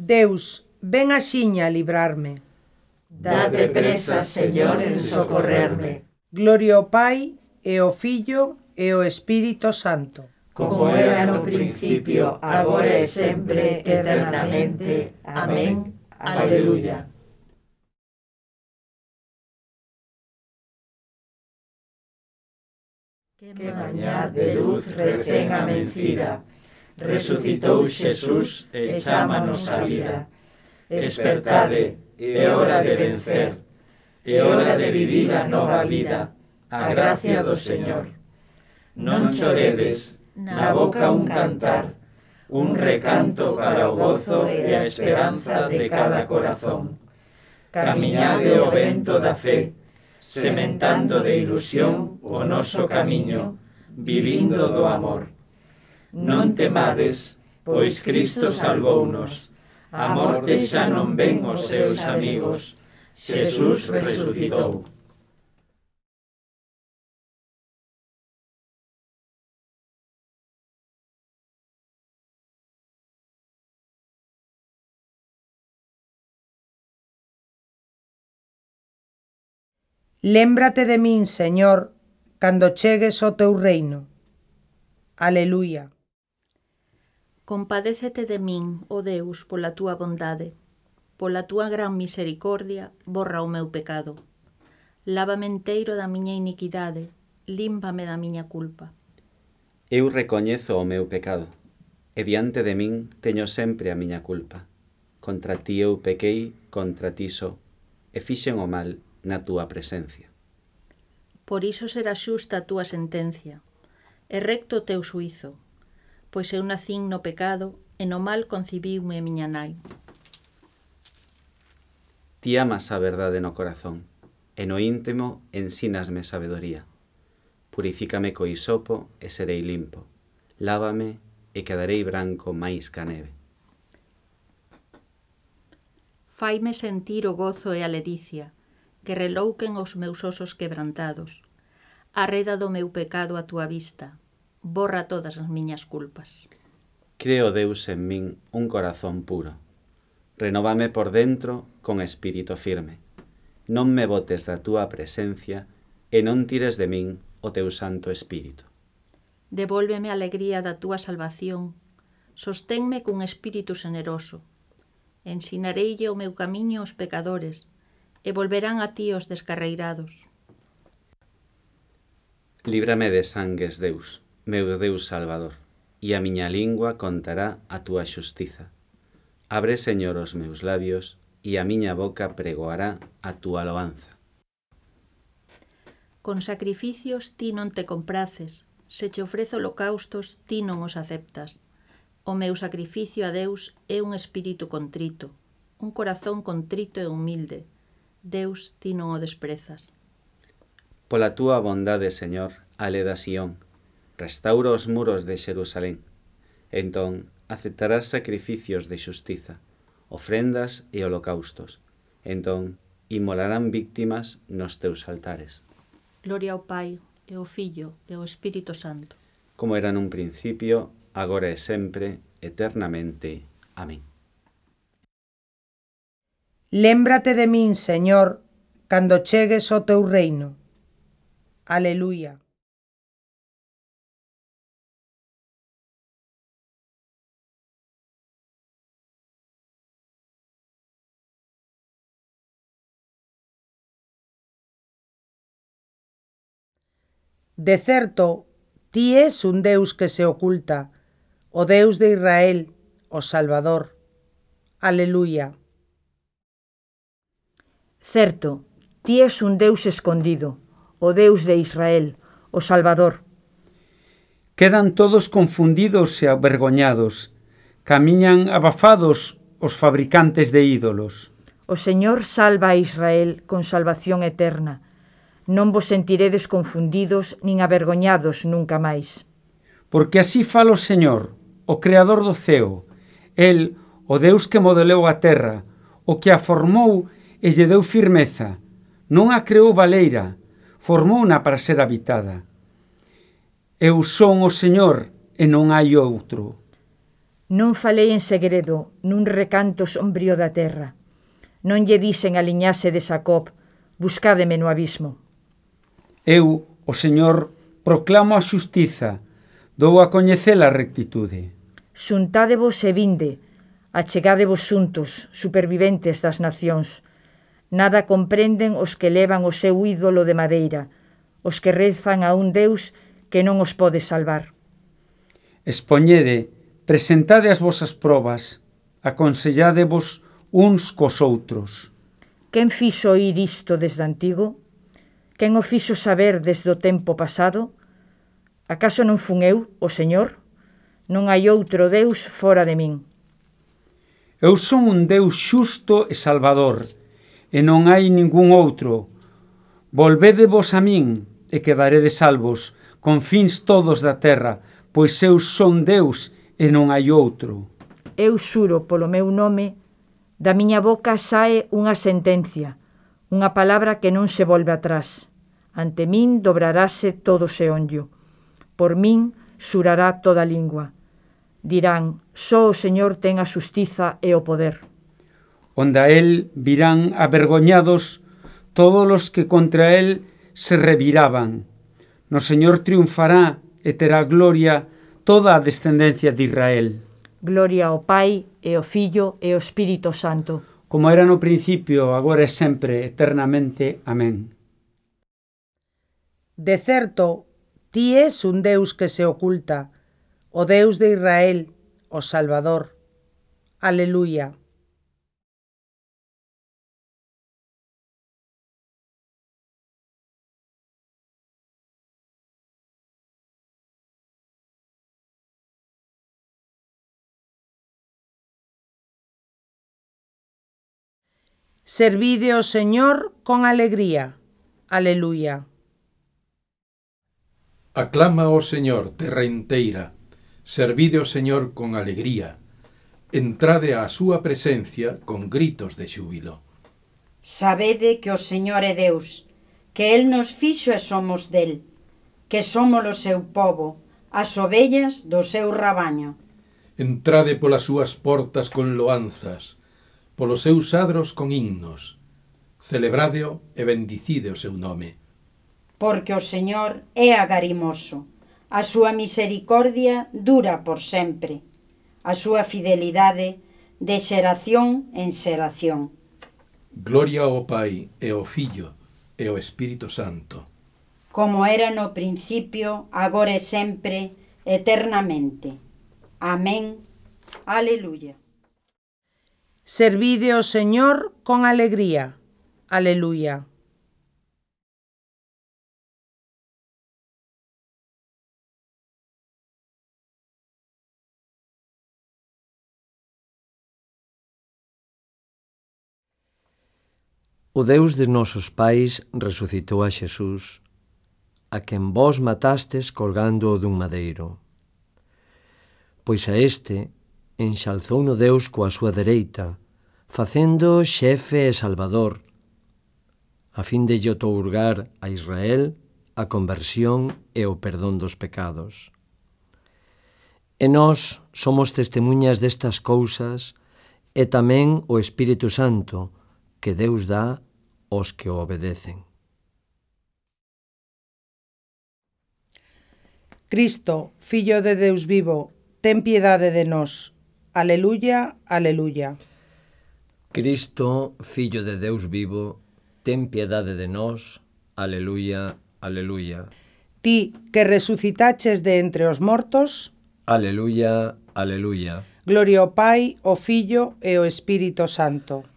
Deus, ven axiña a librarme. Date presa, Señor, en socorrerme. Gloria ao Pai, e ao Filho, e ao Espírito Santo. Como era no principio, agora e sempre, eternamente. Amén. Aleluya. Que mañá de luz recén amencida, resucitou Xesús e chámanos a vida. Espertade, é hora de vencer, é hora de vivir a nova vida, a gracia do Señor. Non choredes, na boca un cantar, un recanto para o gozo e a esperanza de cada corazón. Camiñade o vento da fe, sementando de ilusión o noso camiño, vivindo do amor. Non temades, pois Cristo salvounos. A morte xa non ven os seus amigos. Xesús resucitou. Lémbrate de min, Señor, cando chegues ao teu reino. Aleluia. Compadécete de min, ó oh Deus, pola túa bondade. Pola túa gran misericordia, borra o meu pecado. Lávame enteiro da miña iniquidade, límpame da miña culpa. Eu recoñezo o meu pecado, e diante de min teño sempre a miña culpa. Contra ti eu pequei, contra ti só, e fixen o mal na túa presencia. Por iso será xusta a túa sentencia, e recto o teu suizo, pois eu nacín no pecado e no mal concibiume miña nai. Ti amas a verdade no corazón, e no íntimo ensínasme sabedoría. Purifícame co isopo e serei limpo. Lávame e quedarei branco máis ca neve. Faime sentir o gozo e a ledicia, que relouquen os meus osos quebrantados. Arreda do meu pecado a túa vista, borra todas as miñas culpas. Creo Deus en min un corazón puro. Renovame por dentro con espírito firme. Non me botes da túa presencia e non tires de min o teu santo espírito. Devólveme a alegría da túa salvación. Sosténme cun espírito generoso. Ensinareille o meu camiño aos pecadores e volverán a ti os descarreirados. Líbrame de sangues, Deus meu Deus Salvador, e a miña lingua contará a túa xustiza. Abre, Señor, os meus labios, e a miña boca pregoará a túa loanza. Con sacrificios ti non te compraces, se che ofrezo holocaustos ti non os aceptas. O meu sacrificio a Deus é un espírito contrito, un corazón contrito e humilde. Deus ti non o desprezas. Pola túa bondade, Señor, ale da Sion, restaura os muros de Xerusalén. Entón aceptarás sacrificios de xustiza, ofrendas e holocaustos. Entón imolarán víctimas nos teus altares. Gloria ao Pai, e ao Filho, e ao Espírito Santo. Como era nun principio, agora e sempre, eternamente. Amén. Lémbrate de min, Señor, cando chegues ao teu reino. Aleluia. De certo, ti és un Deus que se oculta, o Deus de Israel, o Salvador. Aleluia. Certo, ti és un Deus escondido, o Deus de Israel, o Salvador. Quedan todos confundidos e avergoñados. Camiñan abafados os fabricantes de ídolos. O Señor salva a Israel con salvación eterna non vos sentiredes confundidos nin avergoñados nunca máis. Porque así fala o Señor, o Creador do ceo, El, o Deus que modelou a terra, o que a formou e lle deu firmeza, non a creou baleira, formouna para ser habitada. Eu son o Señor e non hai outro. Non falei en segredo, nun recanto sombrío da terra. Non lle dixen a liñase de Sacop, buscádeme no abismo. Eu, o Señor, proclamo a xustiza, dou a coñecer a rectitude. Xuntádevos e vinde, achegádevos xuntos, superviventes das nacións. Nada comprenden os que levan o seu ídolo de madeira, os que rezan a un Deus que non os pode salvar. Expoñede, presentade as vosas probas, aconselládevos uns cos outros. Quen fixo ir isto desde antigo? Quen o fixo saber desde o tempo pasado? Acaso non fun eu, o Señor? Non hai outro Deus fora de min. Eu son un Deus xusto e salvador, e non hai ningún outro. Volvedevos a min, e quedaredes salvos, con fins todos da terra, pois eu son Deus e non hai outro. Eu xuro polo meu nome, da miña boca sae unha sentencia, unha palabra que non se volve atrás. Ante min dobrarase todo xeonllo. Por min xurará toda lingua. Dirán, só o Señor ten a xustiza e o poder. Onda él virán avergoñados todos los que contra él se reviraban. No Señor triunfará e terá gloria toda a descendencia de Israel. Gloria ao Pai e ao Fillo e ao Espírito Santo. Como era no principio, agora e sempre, eternamente. Amén. De certo, ti és un Deus que se oculta, o Deus de Israel, o Salvador. Aleluia. Servide ao Señor con alegría. Aleluya. Aclama ao Señor, terra inteira, servide ao Señor con alegría, entrade á súa presencia con gritos de xúbilo. Sabede que o Señor é Deus, que El nos fixo e somos del, que somos o seu povo, as ovellas do seu rabaño. Entrade polas súas portas con loanzas, polos seus adros con himnos, celebradeo e bendicide o seu nome porque o Señor é agarimoso. A súa misericordia dura por sempre. A súa fidelidade de xeración en xeración. Gloria ao Pai e ao Fillo e ao Espírito Santo. Como era no principio, agora e sempre, eternamente. Amén. Aleluya. Servide ao Señor con alegría. Aleluya. O Deus de nosos pais resucitou a Xesús, a quen vós matastes colgando-o dun madeiro. Pois a este enxalzou no Deus coa súa dereita, facendo xefe e salvador, a fin de lle outorgar a Israel a conversión e o perdón dos pecados. E nós somos testemunhas destas cousas e tamén o Espírito Santo, que Deus dá os que o obedecen. Cristo, Fillo de Deus vivo, ten piedade de nós. Aleluya, aleluya. Cristo, Fillo de Deus vivo, ten piedade de nós. Aleluya, aleluya. Ti que resucitaches de entre os mortos. Aleluya, aleluya. Gloria ao Pai, ao Fillo e ao Espírito Santo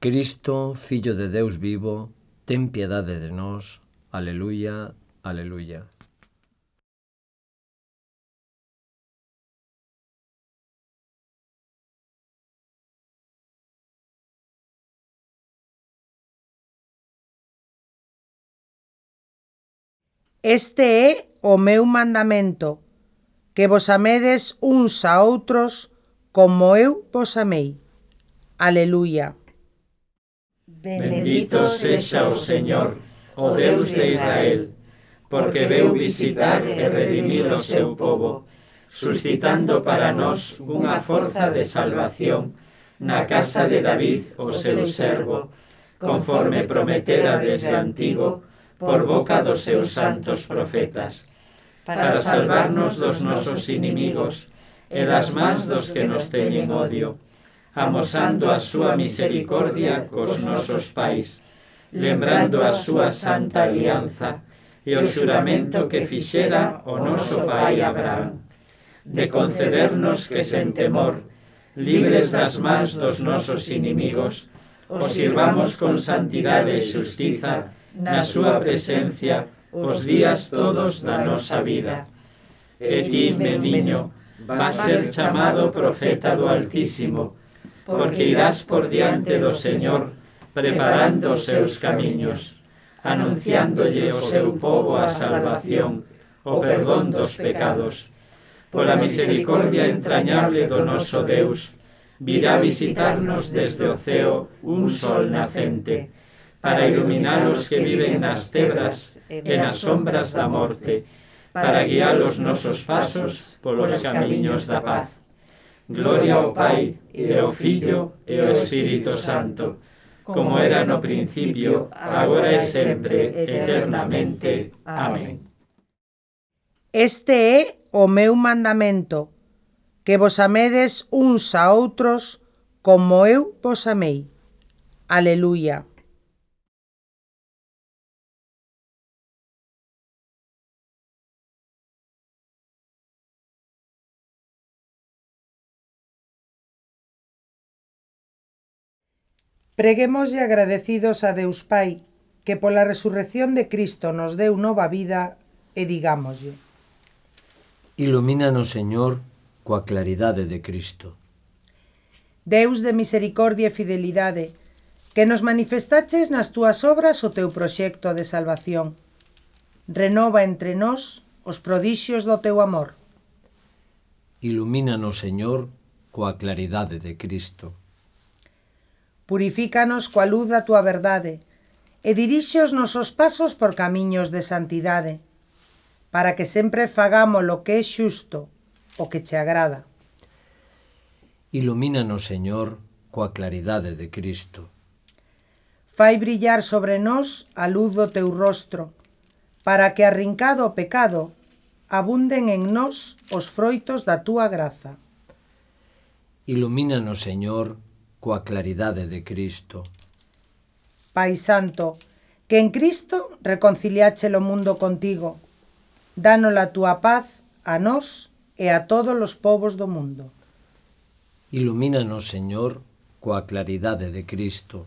Cristo, Fillo de Deus vivo, ten piedade de nós. Aleluya, aleluya. Este é o meu mandamento, que vos amedes uns a outros como eu vos amei. Aleluia. Bendito sexa o Señor, oh o Deus de Israel, porque veu visitar e redimir o seu povo, suscitando para nós unha forza de salvación na casa de David, o seu servo, conforme prometera desde antigo por boca dos seus santos profetas, para salvarnos dos nosos inimigos e das mans dos que nos teñen odio, amosando a súa misericordia cos nosos pais, lembrando a súa santa alianza e o xuramento que fixera o noso pai Abraham, de concedernos que sen temor, libres das mans dos nosos inimigos, os sirvamos con santidade e xustiza na súa presencia os días todos da nosa vida. E ti, meniño, vas ser chamado profeta do Altísimo, porque irás por diante do Señor, preparando os seus camiños, anunciándolle o seu povo a salvación, o perdón dos pecados. Pola misericordia entrañable do noso Deus, virá visitarnos desde o ceo un sol nacente, para iluminar os que viven nas tebras e nas sombras da morte, para guiar os nosos pasos polos camiños da paz. Gloria ao Pai, e ao Filho, e ao Espírito Santo, como era no principio, agora e sempre, eternamente. Amén. Este é o meu mandamento, que vos amedes uns a outros como eu vos amei. Aleluia. Preguémoslle agradecidos a Deus Pai, que pola resurrección de Cristo nos deu nova vida, e digámoslle. Ilumínanos, Señor, coa claridade de Cristo. Deus de misericordia e fidelidade, que nos manifestaches nas túas obras o teu proxecto de salvación. Renova entre nós os prodixios do teu amor. Ilumínanos, Señor, coa claridade de Cristo. Purifícanos coa luz da túa verdade e dirixe os nosos pasos por camiños de santidade, para que sempre fagamos o que é xusto, o que te agrada. Ilumínanos, Señor, coa claridade de Cristo. Fai brillar sobre nós a luz do teu rostro, para que arrincado o pecado abunden en nós os froitos da túa graza. Ilumínanos, Señor, coa claridade de Cristo. Pai Santo, que en Cristo reconciliache o mundo contigo, danos a túa paz a nós e a todos os povos do mundo. Ilumínanos, Señor, coa claridade de Cristo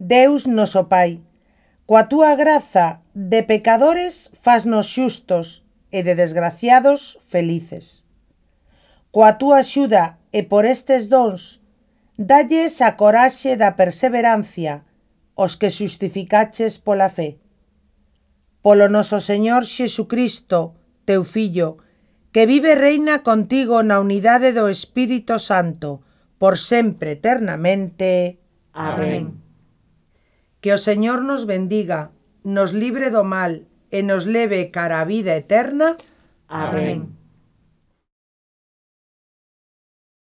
Deus noso Pai, coa túa graza de pecadores fasnos xustos e de desgraciados felices. Coa túa axuda e por estes dons, dalles a coraxe da perseverancia os que xustificaches pola fe. Polo noso Señor Xesucristo, teu Fillo, que vive reina contigo na unidade do Espírito Santo, por sempre eternamente. Amén. Amén. Que o Señor nos bendiga, nos libre do mal e nos leve cara a vida eterna. Amén. Amén.